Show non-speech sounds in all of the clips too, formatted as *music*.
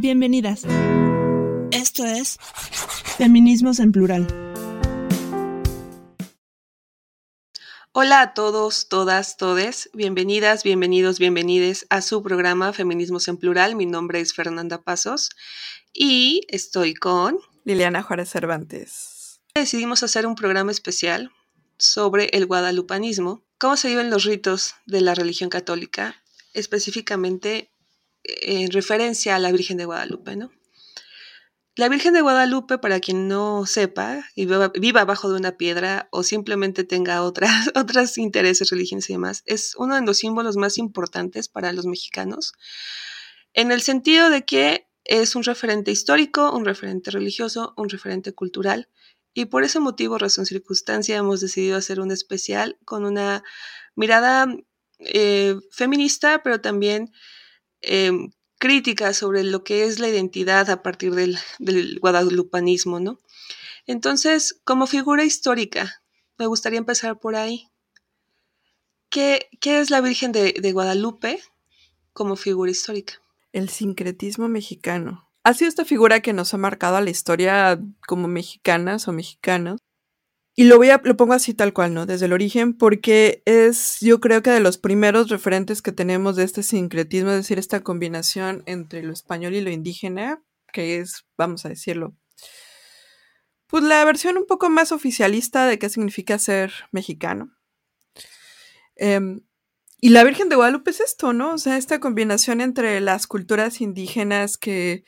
Bienvenidas. Esto es Feminismos en Plural. Hola a todos, todas, todes. Bienvenidas, bienvenidos, bienvenides a su programa Feminismos en Plural. Mi nombre es Fernanda Pasos y estoy con Liliana Juárez Cervantes. Decidimos hacer un programa especial sobre el guadalupanismo, cómo se viven los ritos de la religión católica, específicamente en referencia a la Virgen de Guadalupe, ¿no? La Virgen de Guadalupe, para quien no sepa y viva, abajo de una piedra o simplemente tenga otras, *laughs* otros intereses religiosos y demás, es uno de los símbolos más importantes para los mexicanos, en el sentido de que es un referente histórico, un referente religioso, un referente cultural, y por ese motivo, razón, circunstancia, hemos decidido hacer un especial con una mirada eh, feminista, pero también eh, crítica sobre lo que es la identidad a partir del, del, guadalupanismo, ¿no? Entonces, como figura histórica, me gustaría empezar por ahí. ¿Qué, qué es la Virgen de, de Guadalupe como figura histórica? El sincretismo mexicano. Ha sido esta figura que nos ha marcado a la historia como mexicanas o mexicanos. Y lo, voy a, lo pongo así tal cual, ¿no? Desde el origen, porque es, yo creo que de los primeros referentes que tenemos de este sincretismo, es decir, esta combinación entre lo español y lo indígena, que es, vamos a decirlo, pues la versión un poco más oficialista de qué significa ser mexicano. Eh, y la Virgen de Guadalupe es esto, ¿no? O sea, esta combinación entre las culturas indígenas que,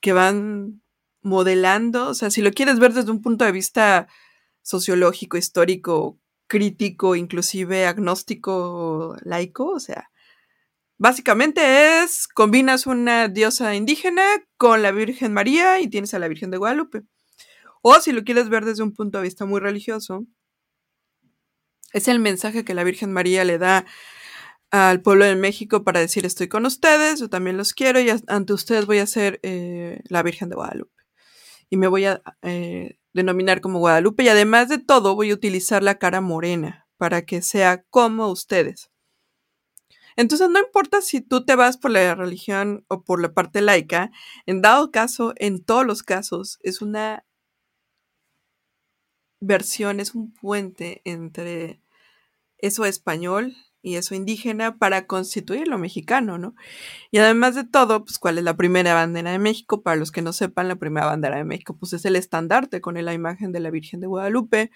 que van modelando, o sea, si lo quieres ver desde un punto de vista sociológico, histórico, crítico, inclusive agnóstico, laico, o sea, básicamente es, combinas una diosa indígena con la Virgen María y tienes a la Virgen de Guadalupe. O si lo quieres ver desde un punto de vista muy religioso, es el mensaje que la Virgen María le da al pueblo de México para decir estoy con ustedes, yo también los quiero y ante ustedes voy a ser eh, la Virgen de Guadalupe. Y me voy a eh, denominar como Guadalupe y además de todo voy a utilizar la cara morena para que sea como ustedes. Entonces no importa si tú te vas por la religión o por la parte laica, en dado caso, en todos los casos, es una versión, es un puente entre eso español y eso indígena para constituir lo mexicano, ¿no? Y además de todo, pues, ¿cuál es la primera bandera de México? Para los que no sepan, la primera bandera de México, pues es el estandarte con la imagen de la Virgen de Guadalupe.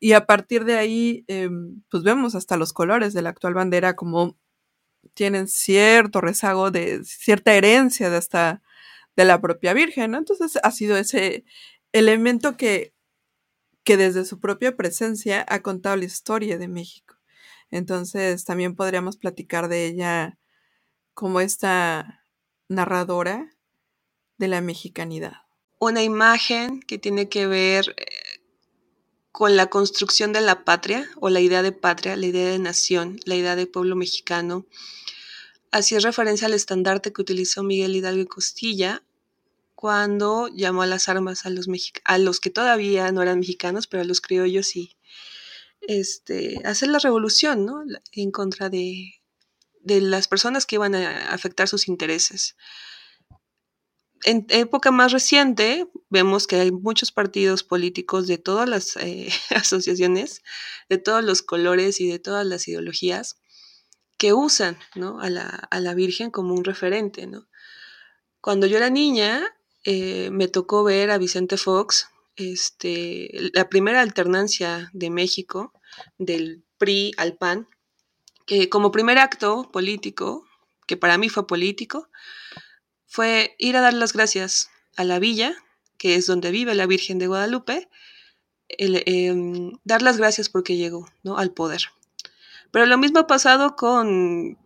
Y a partir de ahí, eh, pues vemos hasta los colores de la actual bandera como tienen cierto rezago de cierta herencia de hasta de la propia Virgen, ¿no? Entonces ha sido ese elemento que, que desde su propia presencia ha contado la historia de México. Entonces también podríamos platicar de ella como esta narradora de la mexicanidad. Una imagen que tiene que ver eh, con la construcción de la patria o la idea de patria, la idea de nación, la idea de pueblo mexicano. Así es referencia al estandarte que utilizó Miguel Hidalgo y Costilla cuando llamó a las armas a los, a los que todavía no eran mexicanos, pero a los criollos y, este, hacer la revolución, ¿no? En contra de, de las personas que iban a afectar sus intereses. En época más reciente vemos que hay muchos partidos políticos de todas las eh, *laughs* asociaciones, de todos los colores y de todas las ideologías que usan ¿no? a, la, a, la, Virgen como un referente. Cuando yo era niña eh, me tocó ver a Vicente Fox este, la primera alternancia de México, del PRI al PAN, que como primer acto político, que para mí fue político, fue ir a dar las gracias a la villa, que es donde vive la Virgen de Guadalupe, el, eh, dar las gracias porque llegó ¿no? al poder. Pero lo mismo ha pasado con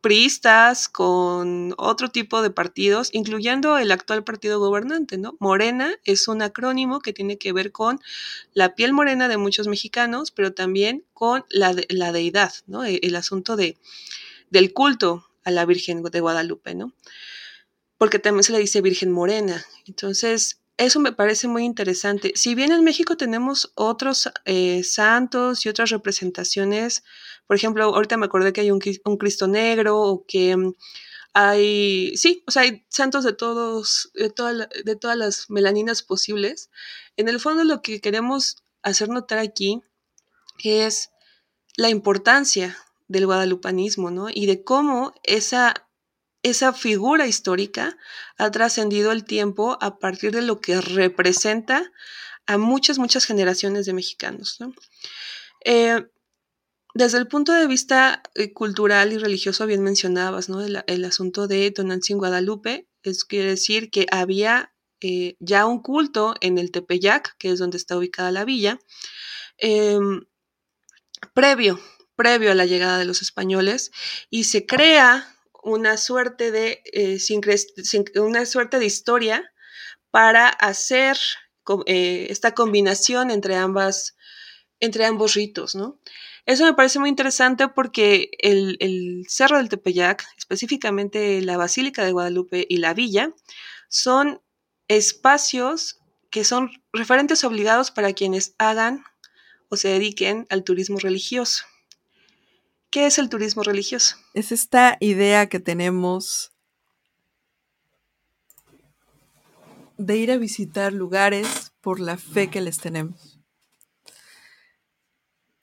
priistas, con otro tipo de partidos, incluyendo el actual partido gobernante, ¿no? Morena es un acrónimo que tiene que ver con la piel morena de muchos mexicanos, pero también con la, de, la deidad, ¿no? El, el, asunto de, del culto a la Virgen de Guadalupe, ¿no? Porque también se le dice Virgen Morena. Entonces, eso me parece muy interesante. Si bien en México tenemos otros eh, santos y otras representaciones, por ejemplo, ahorita me acordé que hay un, Cristo negro o que um, Hay, sí, o sea, hay santos de todos, de, de todas las melaninas posibles. En el fondo lo que queremos hacer notar aquí es la importancia del guadalupanismo, ¿no? Y de cómo esa, esa figura histórica ha trascendido el tiempo a partir de lo que representa a muchas, muchas generaciones de mexicanos, ¿no? Eh, desde el punto de vista eh, cultural y religioso, bien mencionabas, ¿no? El, asunto de Tonantzin Guadalupe, es quiere decir que había eh, ya un culto en el Tepeyac, que es donde está ubicada la villa, em, previo, previo a la llegada de los españoles, y se crea una suerte de, eh, una suerte de historia para hacer esta combinación entre ambas entre ambos ritos, ¿no? Eso me parece muy interesante porque el, Cerro del Tepeyac, específicamente la Basílica de Guadalupe y la Villa, son espacios que son referentes obligados para quienes hagan o se dediquen al turismo religioso. ¿Qué es el turismo religioso? Es esta idea que tenemos de ir a visitar lugares por la fe que les tenemos.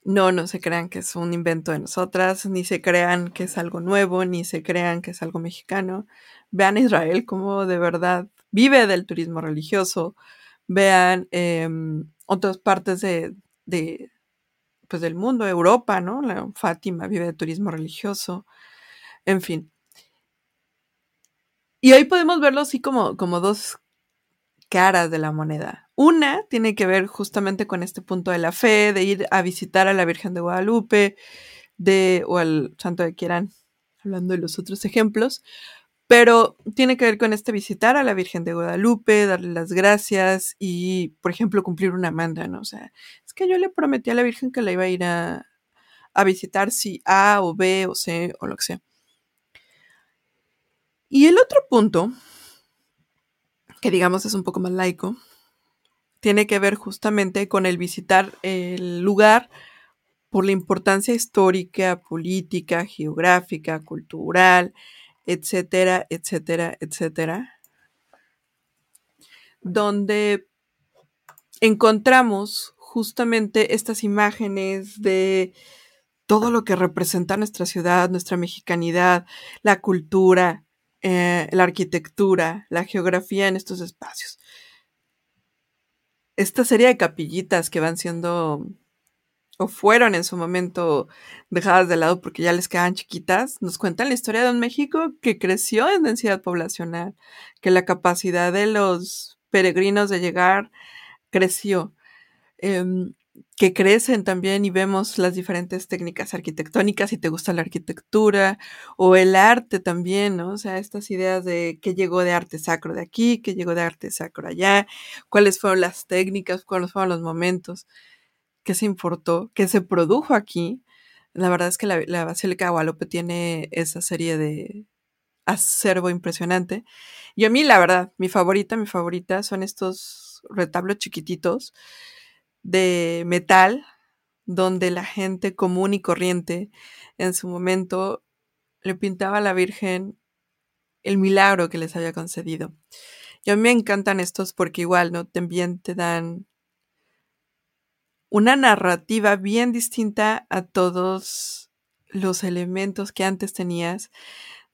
No, no se crean que es un invento de nosotras, ni se crean que es algo nuevo, ni se crean que es algo mexicano. Vean Israel como de verdad vive del turismo religioso. Vean em, otras partes de, pues del mundo, Europa, ¿no? La Fátima vive de turismo religioso. En fin. Y ahí podemos verlo así como, como dos caras de la moneda. Una tiene que ver justamente con este punto de la fe, de ir a visitar a la Virgen de Guadalupe, de, o al santo de quieran, hablando de los otros ejemplos, pero tiene que ver con este visitar a la Virgen de Guadalupe, darle las gracias y, por ejemplo, cumplir una manda, ¿no? O sea, que yo le prometí a la Virgen que la iba a ir a, a visitar si A o B o C o lo que sea. Y el otro punto, que digamos es un poco más laico, tiene que ver justamente con el visitar el lugar por la importancia histórica, política, geográfica, cultural, etcétera, etcétera, etcétera, donde encontramos justamente estas imágenes de todo lo que representa nuestra ciudad, nuestra mexicanidad, la cultura, eh, la arquitectura, la geografía en estos espacios esta serie de capillitas que van siendo o fueron en su momento dejadas de lado porque ya les quedan chiquitas, nos cuentan la historia de un México que creció en densidad poblacional, que la capacidad de los peregrinos de llegar creció. Em, que crecen también y vemos las diferentes técnicas arquitectónicas, si te gusta la arquitectura o el arte también, ¿no? O sea, estas ideas de qué llegó de arte sacro de aquí, qué llegó de arte sacro allá, cuáles fueron las técnicas, cuáles fueron los momentos, qué se importó, qué se produjo aquí. La verdad es que la, la Basílica de Guadalupe tiene esa serie de acervo impresionante. Y a mí, la verdad, mi favorita, mi favorita son estos retablos chiquititos de metal donde la gente común y corriente en su momento le pintaba a la Virgen el milagro que les había concedido. Y a mí me encantan estos porque igual, ¿no? También te dan una narrativa bien distinta a todos los elementos que antes tenías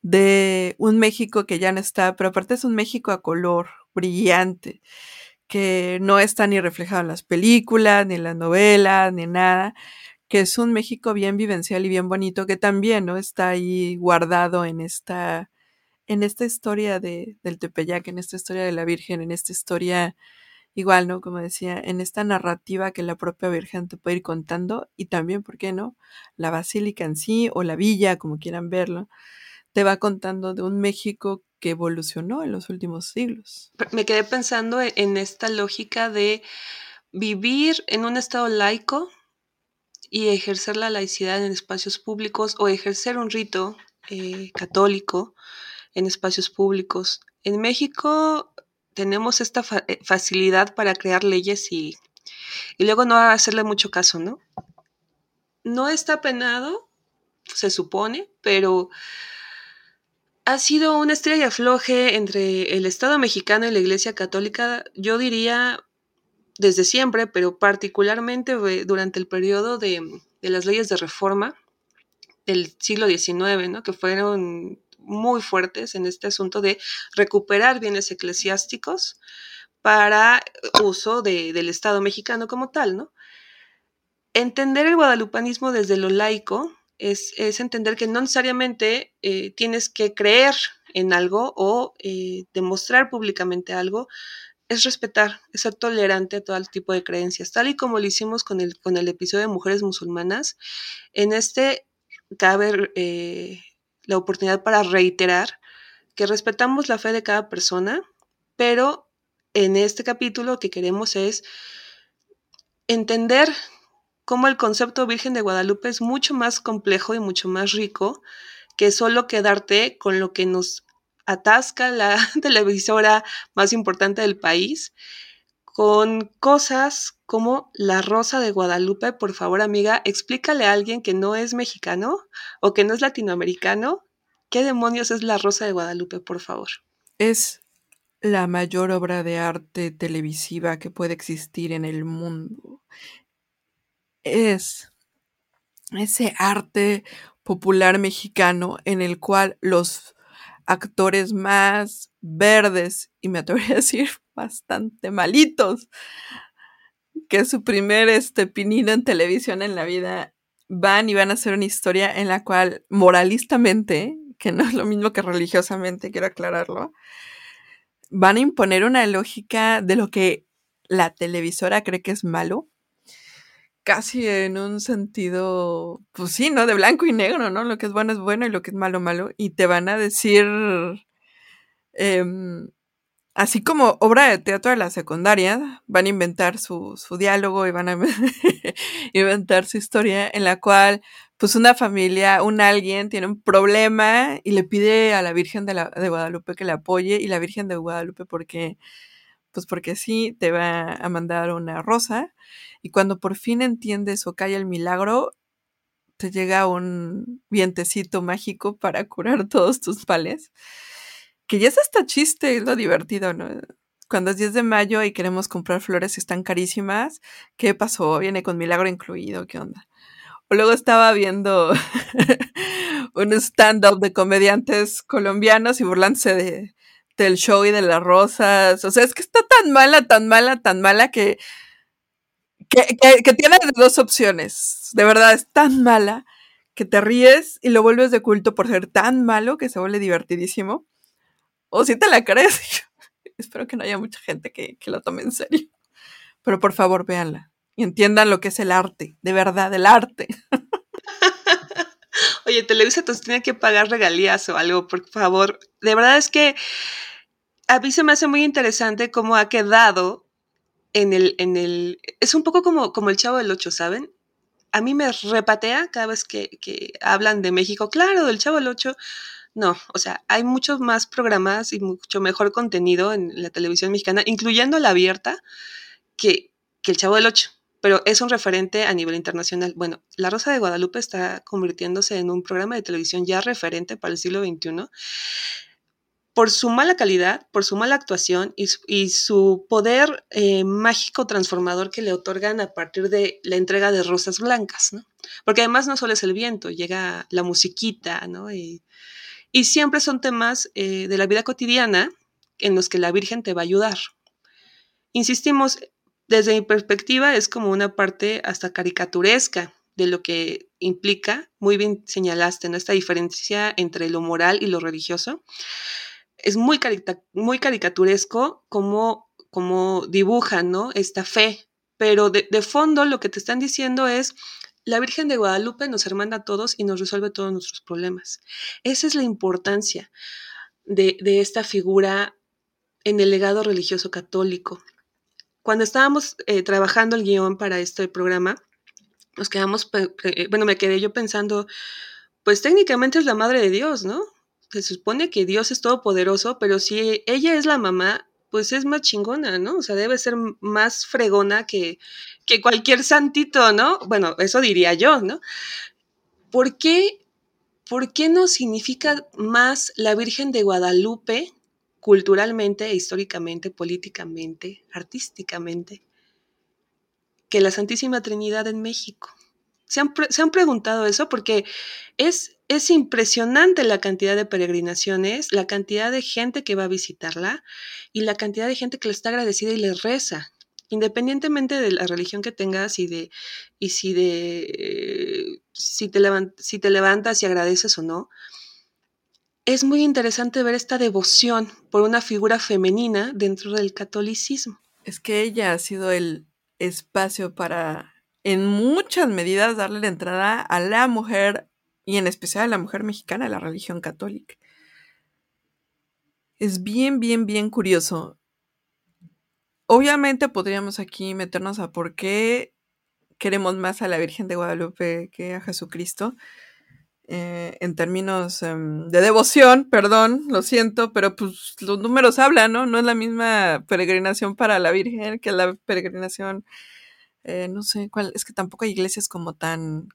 de un México que ya no está, pero aparte es un México a color, brillante, que no está ni reflejado en las películas, ni en las novelas, ni nada, que es un México bien vivencial y bien bonito, que también, ¿no? Está ahí guardado en esta, en esta historia de, del Tepeyac, en esta historia de la Virgen, en esta historia, igual, ¿no? Como decía, en esta narrativa que la propia Virgen te puede ir contando y también, ¿por qué no? La basílica en sí o la villa, como quieran verlo, te va contando de un México que evolucionó en los últimos siglos. Me quedé pensando e-, en esta lógica de vivir en un estado laico y ejercer la laicidad en espacios públicos o ejercer un rito eh, católico en espacios públicos. En México tenemos esta eh, facilidad para crear leyes y, y luego no hacerle mucho caso, ¿no? No está penado, se supone, pero ha sido una estrella afloje entre el Estado mexicano y la Iglesia Católica, yo diría desde siempre, pero particularmente durante el periodo de, las leyes de reforma del siglo XIX, ¿no? que fueron muy fuertes en este asunto de recuperar bienes eclesiásticos para uso del Estado mexicano como tal, ¿no? Entender el guadalupanismo desde lo laico es, entender que no necesariamente eh, tienes que creer en algo o eh, demostrar públicamente algo, es respetar, es ser tolerante a todo el tipo de creencias, tal y como lo hicimos con el, con el episodio de mujeres musulmanas. En este cabe eh, la oportunidad para reiterar que respetamos la fe de cada persona, pero en este capítulo lo que queremos es entender cómo el concepto Virgen de Guadalupe es mucho más complejo y mucho más rico que solo quedarte con lo que nos atasca la *laughs* televisora más importante del país, con cosas como la Rosa de Guadalupe. Por favor, amiga, explícale a alguien que no es mexicano o que no es latinoamericano qué demonios es la Rosa de Guadalupe, por favor. Es la mayor obra de arte televisiva que puede existir en el mundo es ese arte popular mexicano en el cual los actores más verdes, y me atrevería a decir *laughs* bastante malitos, que su primer este, pinido en televisión en la vida, van y van a hacer una historia en la cual moralistamente, que no es lo mismo que religiosamente, quiero aclararlo, van a imponer una lógica de lo que la televisora cree que es malo casi en un sentido, pues sí, ¿no? De blanco y negro, ¿no? Lo que es bueno es bueno y lo que es malo, malo. Y te van a decir, em, así como obra de teatro de la secundaria, van a inventar su, su diálogo y van a *laughs* inventar su historia en la cual, pues una familia, un alguien tiene un problema y le pide a la Virgen de, la, de Guadalupe que le apoye y la Virgen de Guadalupe porque pues porque sí, te va a mandar una rosa y cuando por fin entiendes o cae el milagro, te llega un vientecito mágico para curar *laughs* todos tus pales. Que ya es hasta chiste, es lo divertido, ¿no? Cuando es 10 de mayo y queremos comprar flores y están carísimas, ¿qué pasó? Viene con milagro incluido, ¿qué onda? O luego estaba viendo *laughs* un stand-up de comediantes colombianos y burlándose de, del show y de las rosas. O sea, es que está tan mala, tan mala, tan mala que, que, que, tiene dos opciones. De verdad, es tan mala que te ríes y lo vuelves de culto por ser tan malo que se vuelve divertidísimo. O si te la crees. *laughs* Espero que no haya mucha gente que, que lo tome en serio. Pero por favor, véanla y entiendan lo que es el arte, de verdad, el arte. *laughs* Oye, Televisa te tiene que pagar regalías o algo, por favor. De verdad es que a mí se me hace muy interesante cómo ha quedado en el, en el, es un poco como, como el Chavo del Ocho, ¿saben? A mí me repatea cada vez que, que hablan de México, claro, del Chavo del Ocho. No, o sea, hay muchos más programas y mucho mejor contenido en la televisión mexicana, incluyendo la abierta, que, que el Chavo del Ocho pero es un referente a nivel internacional. Bueno, La Rosa de Guadalupe está convirtiéndose en un programa de televisión ya referente para el siglo XXI por su mala calidad, por su mala actuación y, su poder eh, mágico transformador que le otorgan a partir de la entrega de rosas blancas, ¿no? Porque además no solo es el viento, llega la musiquita, ¿no? Y, siempre son temas eh, de la vida cotidiana en los que la Virgen te va a ayudar. Insistimos, desde mi perspectiva es como una parte hasta caricaturesca de lo que implica, muy bien señalaste, ¿no? Esta diferencia entre lo moral y lo religioso. Es muy, muy caricaturesco como, como dibujan, ¿no? Esta fe, pero de, fondo lo que te están diciendo es, la Virgen de Guadalupe nos hermana a todos y nos resuelve todos nuestros problemas. Esa es la importancia de, de esta figura en el legado religioso católico cuando estábamos eh, trabajando el guion para este programa, nos quedamos, bueno, me quedé yo pensando, pues técnicamente es la madre de Dios, ¿no? Se supone que Dios es todopoderoso, pero si ella es la mamá, pues es más chingona, ¿no? O sea, debe ser más fregona que, que cualquier santito, ¿no? Bueno, eso diría yo, ¿no? ¿Por qué ¿por qué no significa más la Virgen de Guadalupe culturalmente, históricamente, políticamente, artísticamente, que la Santísima Trinidad en México? ¿Se han, preguntado eso? Porque es, es impresionante la cantidad de peregrinaciones, la cantidad de gente que va a visitarla y la cantidad de gente que le está agradecida y le reza independientemente de la religión que tengas y de y si de si, te si te levantas y agradeces o no, es muy interesante ver esta devoción por una figura femenina dentro del catolicismo. Es que ella ha sido el espacio para, en muchas medidas, darle la entrada a la mujer y en especial a la mujer mexicana a la religión católica. Es bien, bien, bien curioso. Obviamente podríamos aquí meternos a por qué queremos más a la Virgen de Guadalupe que a Jesucristo. Eh, en términos em, de devoción, perdón, lo siento, pero pues los números hablan, ¿no? No es la misma peregrinación para la Virgen que la peregrinación, eh, no sé cuál, es que tampoco hay iglesias como tan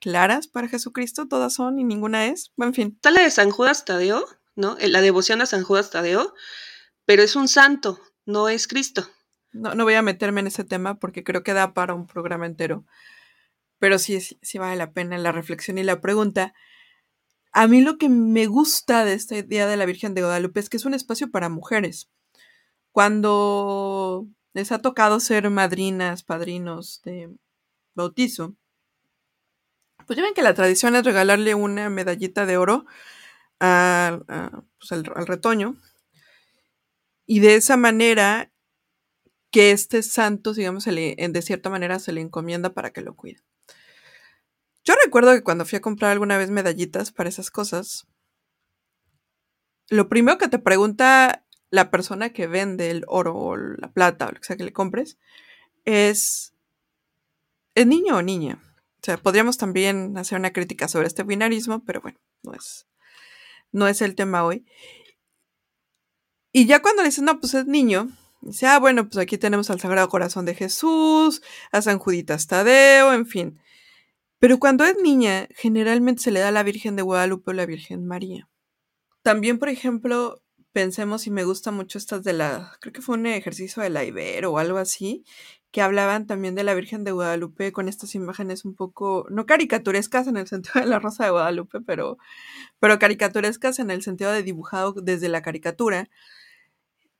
claras para Jesucristo, todas son y ninguna es, en fin. Está la de San Judas Tadeo, ¿no? Eh, la devoción a San Judas Tadeo, pero es un santo, no es Cristo. No, no voy a meterme en ese tema porque creo que da para un programa entero. Pero sí, sí, vale la pena la reflexión y la pregunta. A mí lo que me gusta de esta idea de la Virgen de Guadalupe es que es un espacio para mujeres. Cuando les ha tocado ser madrinas, padrinos de bautizo, pues ya ven que la tradición es regalarle una medallita de oro pues, al retoño y de esa manera que este santo, digamos, de cierta manera se le encomienda para que lo cuide. Yo recuerdo que cuando fui a comprar alguna vez medallitas para esas cosas, lo primero que te pregunta la persona que vende el oro o la plata o lo que sea que le compres es, ¿es niño o niña? O sea, podríamos también hacer una crítica sobre este binarismo, pero bueno, no es, no es el tema hoy. Y ya cuando le dicen, no, pues es niño, dice, ah, bueno, pues aquí tenemos al Sagrado Corazón de Jesús, a San Juditas Tadeo, en fin. Pero cuando es niña, generalmente se le da a la Virgen de Guadalupe o la Virgen María. También, por ejemplo, pensemos, y me gusta mucho estas de la, creo que fue un ejercicio de la Ibero o algo así, que hablaban también de la Virgen de Guadalupe con estas imágenes un poco, no caricaturescas en el sentido de la Rosa de Guadalupe, pero, pero caricaturescas en el sentido de dibujado desde la caricatura,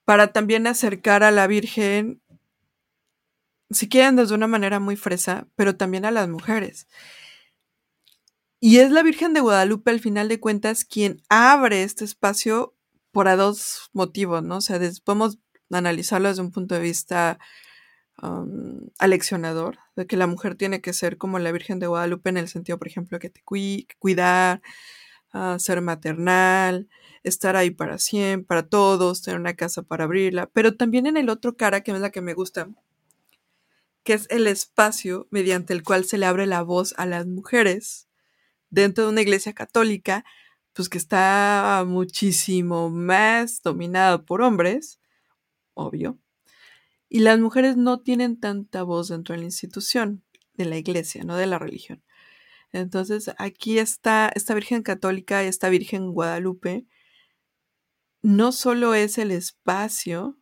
para también acercar a la Virgen, si quieren, desde una manera muy fresa, pero también a las mujeres. Y es la Virgen de Guadalupe, al final de cuentas, quien abre este espacio por a dos motivos, ¿no? O sea, podemos analizarlo desde un punto de vista um, aleccionador, de que la mujer tiene que ser como la Virgen de Guadalupe en el sentido, por ejemplo, que te cuidar, uh, ser maternal, estar ahí para siempre, para todos, tener una casa para abrirla, pero también en el otro cara, que es la que me gusta, que es el espacio mediante el cual se le abre la voz a las mujeres dentro de una iglesia católica, pues que está muchísimo más dominada por hombres, obvio, y las mujeres no tienen tanta voz dentro de la institución de la iglesia, no de la religión. Entonces, aquí está esta Virgen Católica, esta Virgen Guadalupe, no solo es el espacio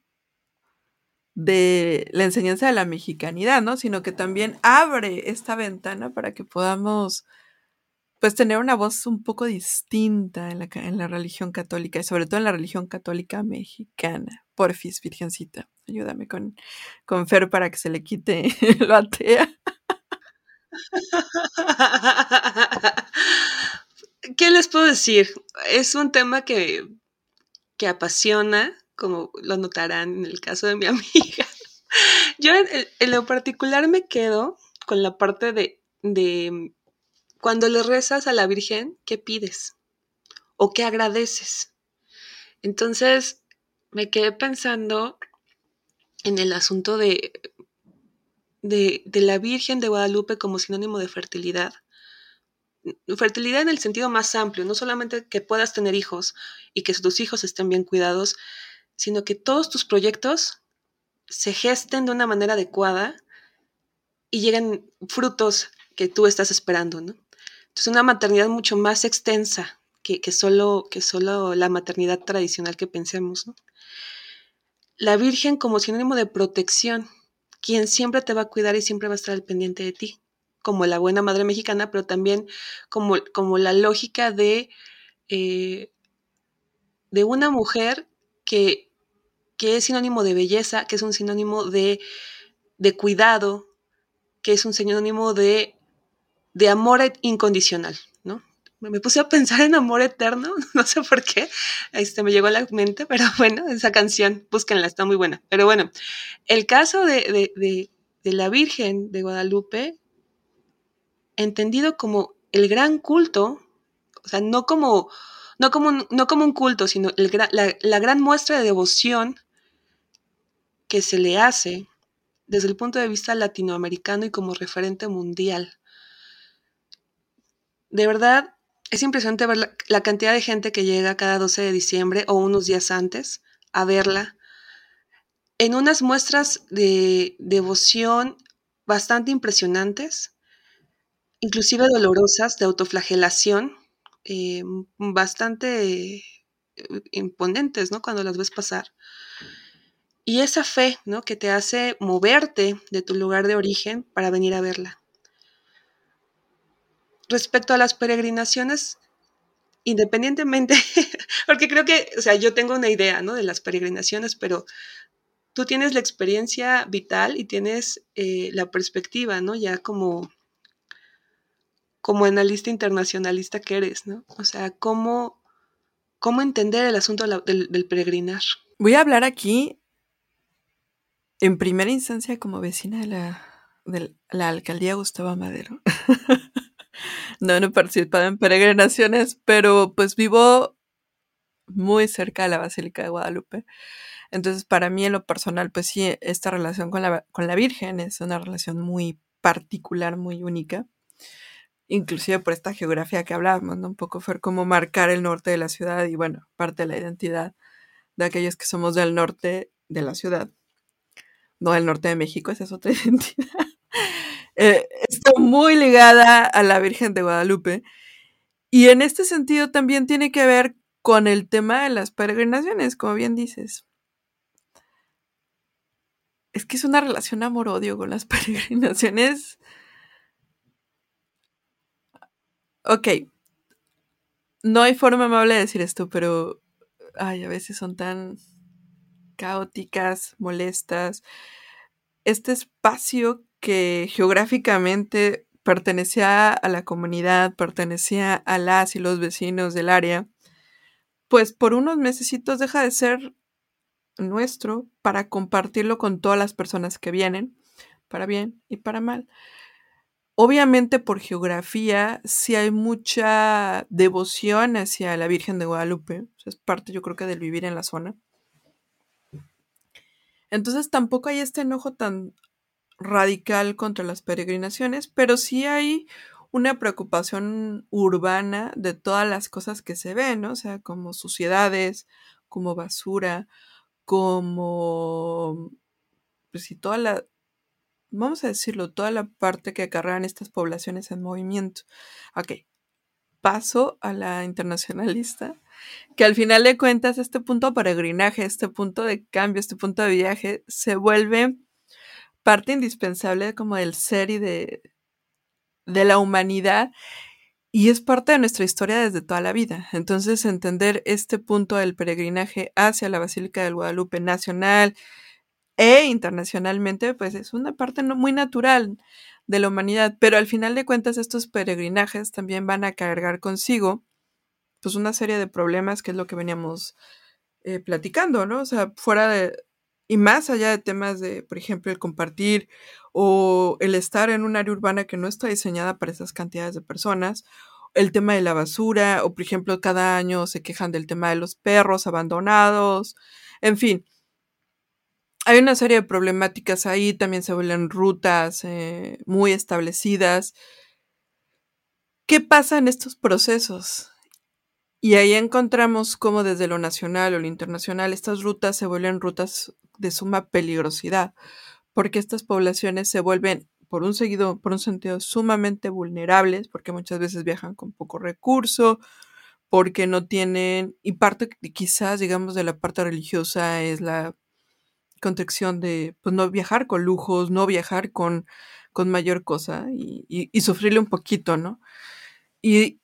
de la enseñanza de la mexicanidad, ¿no? Sino que también abre esta ventana para que podamos, pues, tener una voz un poco distinta en la, en la religión católica y sobre todo en la religión católica mexicana. Porfis, Virgencita, ayúdame con, con Fer para que se le quite *laughs* lo atea. ¿Qué les puedo decir? Es un tema que que apasiona, como lo notarán en el caso de mi *laughs* amiga. Yo en, lo particular me quedo con la parte de, de cuando le rezas a la Virgen, ¿qué pides? ¿O qué agradeces? Entonces me quedé pensando en el asunto de, de, de, la Virgen de Guadalupe como sinónimo de fertilidad fertilidad en el sentido más amplio, no solamente que puedas tener hijos y que tus hijos estén bien cuidados, sino que todos tus proyectos se gesten de una manera adecuada y lleguen frutos que tú estás esperando, ¿no? Es una maternidad mucho más extensa que, que, solo, que solo la maternidad tradicional que pensemos. La Virgen como sinónimo de protección, quien siempre te va a cuidar y siempre va a estar al pendiente de ti, como la buena madre mexicana, pero también como, como la lógica de, eh, de una mujer que, que es sinónimo de belleza, que es un sinónimo de, de cuidado, que es un sinónimo de, de amor incondicional, ¿no? Me puse a pensar en amor eterno, *laughs* no sé por qué, este, me llegó a la mente, pero *laughs* bueno, esa canción, búsquenla, está muy buena. Pero bueno, el caso de, de, de, la Virgen de Guadalupe, entendido como el gran culto, o sea, no como, no como, un, no como un culto, sino la, la gran muestra de devoción que se le hace desde el punto de vista latinoamericano y como referente mundial. De verdad, es impresionante ver la, cantidad de gente que llega cada 12 de diciembre o unos días antes a verla en unas muestras de devoción bastante impresionantes, inclusive dolorosas, de autoflagelación, eh, bastante imponentes, ¿no? Cuando las ves pasar. Y esa fe, ¿no? Que te hace moverte de tu lugar de origen para venir a verla. Respecto a las peregrinaciones, independientemente, *laughs* porque creo que, o sea, yo tengo una idea, ¿no? De las peregrinaciones, pero tú tienes la experiencia vital y tienes eh, la perspectiva, ¿no? Ya como, como analista internacionalista que eres, ¿no? O sea, ¿cómo, cómo entender el asunto del, del peregrinar? Voy a hablar aquí en primera instancia como vecina de la, de la alcaldía Gustavo Madero. *laughs* no, no he participado en peregrinaciones, pero pues vivo muy cerca de la Basílica de Guadalupe. Entonces, para mí en lo personal, pues sí, esta relación con la, con la Virgen es una relación muy particular, muy única. Inclusive por esta geografía que hablábamos, ¿no? Un poco fue como marcar el norte de la ciudad y bueno, parte de la identidad de aquellos que somos del norte de la ciudad no del norte de México, esa es otra *laughs* identidad. eh, está muy ligada a la Virgen de Guadalupe. Y en este sentido también tiene que ver con el tema de las peregrinaciones, como bien dices. Es que es una relación amor-odio con las *laughs* peregrinaciones. Ok. No hay forma amable de decir esto, pero ay, a veces son tan caóticas, molestas. Este espacio que geográficamente pertenecía a la comunidad, pertenecía a las y los vecinos del área, pues por unos mesecitos deja de ser nuestro para compartirlo con todas las personas que vienen, para bien y para mal. Obviamente por geografía sí hay mucha devoción hacia la Virgen de Guadalupe, es parte yo creo que del vivir en la zona. Entonces tampoco hay este enojo tan radical contra las peregrinaciones, pero sí hay una preocupación urbana de todas las cosas que se ven, ¿no? O sea, como suciedades, como basura, como, pues sí, toda la, vamos a decirlo, toda la parte que acarrean estas poblaciones en movimiento. Ok, paso a la internacionalista, que al final de cuentas este punto de peregrinaje, este punto de cambio, este punto de viaje, se vuelve parte indispensable como del ser y de, de la humanidad y es parte de nuestra historia desde toda la vida. Entonces, entender este punto del peregrinaje hacia la Basílica del Guadalupe nacional e internacionalmente, pues es una parte muy natural de la humanidad, pero al final de cuentas estos peregrinajes también van a cargar consigo pues una serie de problemas que es lo que veníamos eh, platicando, ¿no? O sea, fuera de, y más allá de temas de, por ejemplo, el compartir o el estar en un área urbana que no está diseñada para esas cantidades de personas, el tema de la basura, o por ejemplo, cada año se quejan del tema de los perros abandonados, en fin, hay una serie de problemáticas ahí, también se vuelven rutas eh, muy establecidas. ¿Qué pasa en estos procesos? Y ahí encontramos cómo desde lo nacional o lo internacional estas rutas se vuelven rutas de suma peligrosidad, porque estas poblaciones se vuelven por un seguido, por un sentido sumamente vulnerables, porque muchas veces viajan con poco recurso, porque no tienen, y parte quizás, digamos, de la parte religiosa es la concepción de, pues, no viajar con lujos, no viajar con, con mayor cosa y, y, sufrirle un poquito, ¿no? Y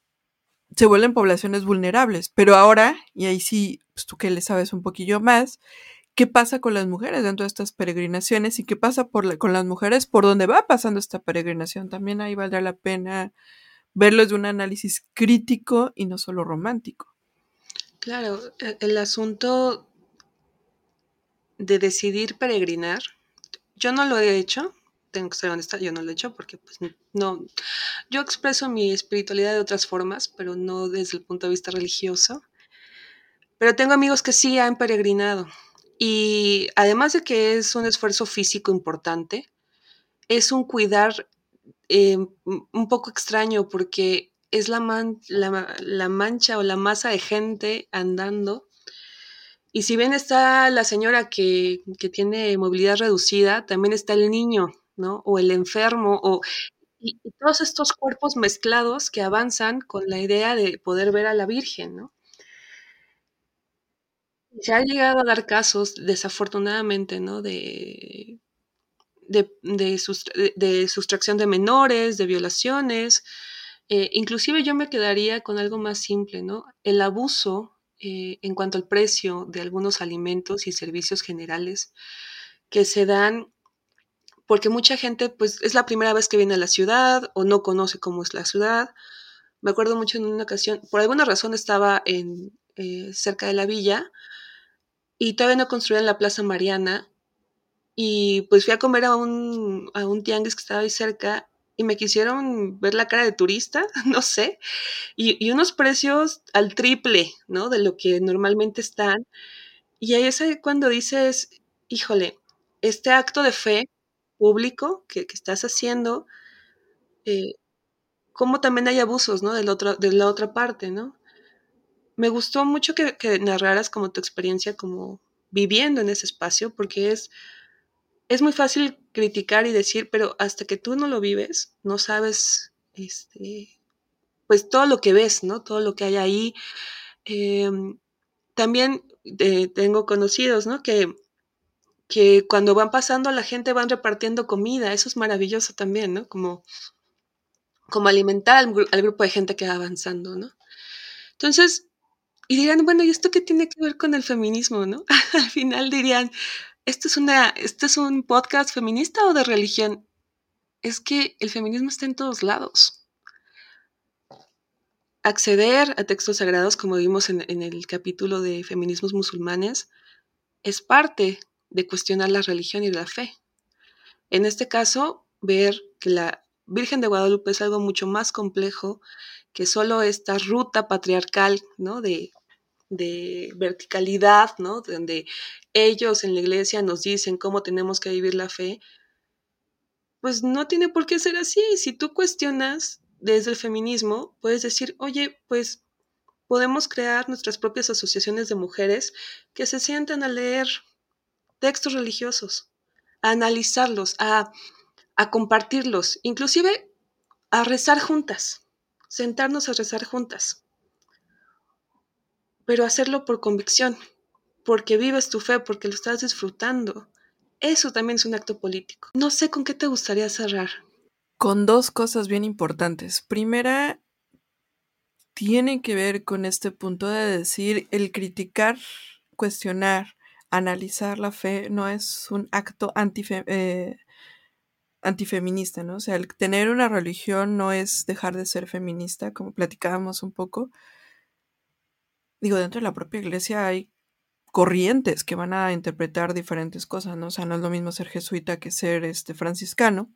se vuelven poblaciones vulnerables, pero ahora, y ahí sí, pues tú que le sabes un poquillo más, qué pasa con las mujeres dentro de estas peregrinaciones y qué pasa por con las mujeres por donde va pasando esta peregrinación. También ahí valdrá la pena verlo desde un análisis crítico y no solo romántico. Claro, e, el asunto de decidir peregrinar, yo no lo he hecho, tengo que ser honesta, yo no lo he hecho porque pues no, yo expreso mi espiritualidad de otras formas, pero no desde el punto de vista religioso. Pero tengo amigos que sí han peregrinado y además de que es un esfuerzo físico importante, es un cuidar eh, un poco extraño porque es la, la, mancha o la masa de gente andando. Y si bien está la señora que, tiene movilidad reducida, también está el niño, ¿no? O el enfermo, o, y, todos estos cuerpos mezclados que avanzan con la idea de poder ver a la Virgen, ¿no? Se ha llegado a dar casos, desafortunadamente, ¿no? De, de, sustracción de menores, de violaciones. Eh, inclusive yo me quedaría con algo más simple, ¿no? El abuso eh, en cuanto al precio de algunos alimentos y servicios generales que se dan porque mucha gente pues es la primera vez que viene a la ciudad o no conoce cómo es la ciudad. Me acuerdo mucho en una ocasión, por alguna razón estaba en, eh, cerca de la villa y todavía no construían la Plaza Mariana. Y pues fui a comer a un, a un tianguis que estaba ahí cerca y me quisieron ver la cara de turista, *laughs* no sé, y, unos precios al triple, ¿no? De lo que normalmente están. Y ahí es cuando dices, híjole, este acto de fe público que, estás haciendo, eh, como también hay abusos, ¿no? De la, otra, de la otra parte, ¿no? me gustó mucho que, narraras como tu experiencia como viviendo en ese espacio, porque es, es muy fácil criticar y decir, pero hasta que tú no lo vives, no sabes, este, pues todo lo que ves, ¿no? Todo lo que hay ahí. Em, también eh, tengo conocidos, ¿no? Que, que cuando van pasando la gente van repartiendo comida, eso es maravilloso también, ¿no? Como, como alimentar al, grupo de gente que va avanzando, ¿no? Entonces, y dirán, bueno, ¿y esto qué tiene que ver con el feminismo, no? *laughs* Al final dirían, ¿esto es, una, ¿esto es un podcast feminista o de religión? Es que el feminismo está en todos lados. Acceder a textos sagrados, como vimos en, en el capítulo de feminismos musulmanes, es parte de cuestionar la religión y la fe. En este caso, ver que la Virgen de Guadalupe es algo mucho más complejo que solo esta ruta patriarcal, ¿no? De verticalidad, ¿no? Donde ellos en la iglesia nos dicen cómo tenemos que vivir la fe, pues no tiene por qué ser así. Si tú cuestionas desde el feminismo, puedes decir, oye, pues podemos crear nuestras propias asociaciones de mujeres que se sientan a leer textos religiosos, a analizarlos, a, a compartirlos, inclusive a rezar juntas, sentarnos a rezar juntas pero hacerlo por convicción, porque vives tu fe, porque lo estás disfrutando. Eso también es un acto político. No sé con qué te gustaría cerrar. Con dos cosas bien importantes. Primera, tiene que ver con este punto de decir el criticar, cuestionar, analizar la fe no es un acto eh, antifeminista, ¿no? O sea, el tener una religión no es dejar de ser feminista, como platicábamos un poco, digo, dentro de la propia iglesia hay corrientes que van a interpretar diferentes cosas, ¿no? O sea, no es lo mismo ser jesuita que ser este franciscano.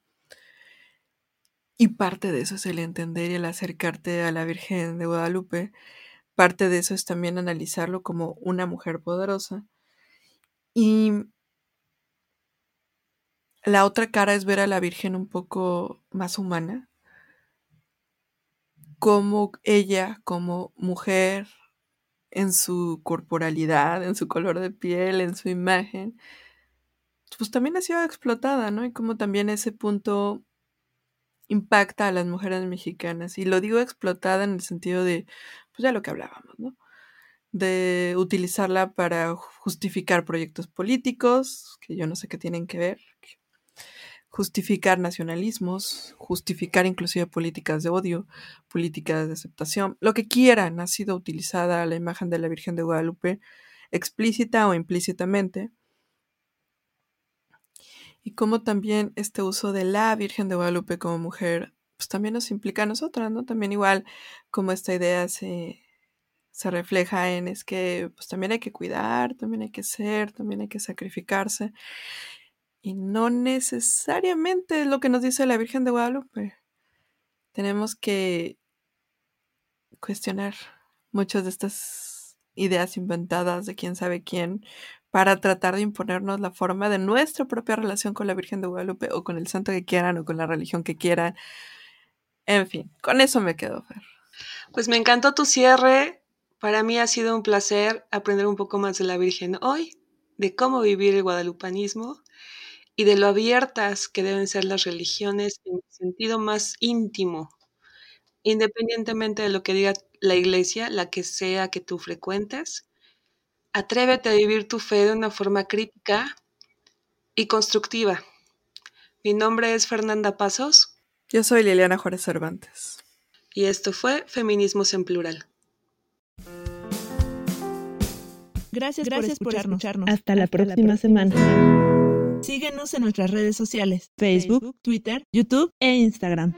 Y parte de eso es el entender y el acercarte a la Virgen de Guadalupe. Parte de eso es también analizarlo como una mujer poderosa. Y la otra cara es ver a la Virgen un poco más humana, como ella, como mujer, en su corporalidad, en su color de piel, en su imagen, pues también ha sido explotada, ¿no? Y como también ese punto impacta a las mujeres mexicanas. Y lo digo explotada en el sentido de, pues ya lo que hablábamos, ¿no? De utilizarla para justificar proyectos políticos, que yo no sé qué tienen que ver, justificar nacionalismos, justificar inclusive políticas de odio, políticas de aceptación, lo que quieran, ha sido utilizada la imagen de la Virgen de Guadalupe explícita o implícitamente. Y como también este uso de la Virgen de Guadalupe como mujer, pues también nos implica a nosotras, ¿no? También igual como esta idea se, se refleja en es que pues también hay que cuidar, también hay que ser, también hay que sacrificarse. Y no necesariamente es lo que nos dice la Virgen de Guadalupe. Tenemos que cuestionar muchas de estas ideas inventadas de quién sabe quién para tratar de imponernos la forma de nuestra propia relación con la Virgen de Guadalupe o con el santo que quieran o con la religión que quieran. En fin, con eso me quedo. Pues me encantó tu cierre. Para mí ha sido un placer aprender un poco más de la Virgen hoy, de cómo vivir el guadalupanismo y de lo abiertas que deben ser las religiones en el sentido más íntimo, independientemente de lo que diga la iglesia, la que sea que tú frecuentes. Atrévete a vivir tu fe de una forma crítica y constructiva. Mi nombre es Fernanda Pasos. Yo soy Liliana Juárez Cervantes. Y esto fue Feminismos en Plural. Gracias, Gracias por, escucharnos. Hasta, la, próxima semana. Síguenos en nuestras redes sociales, Facebook, Twitter, YouTube e Instagram.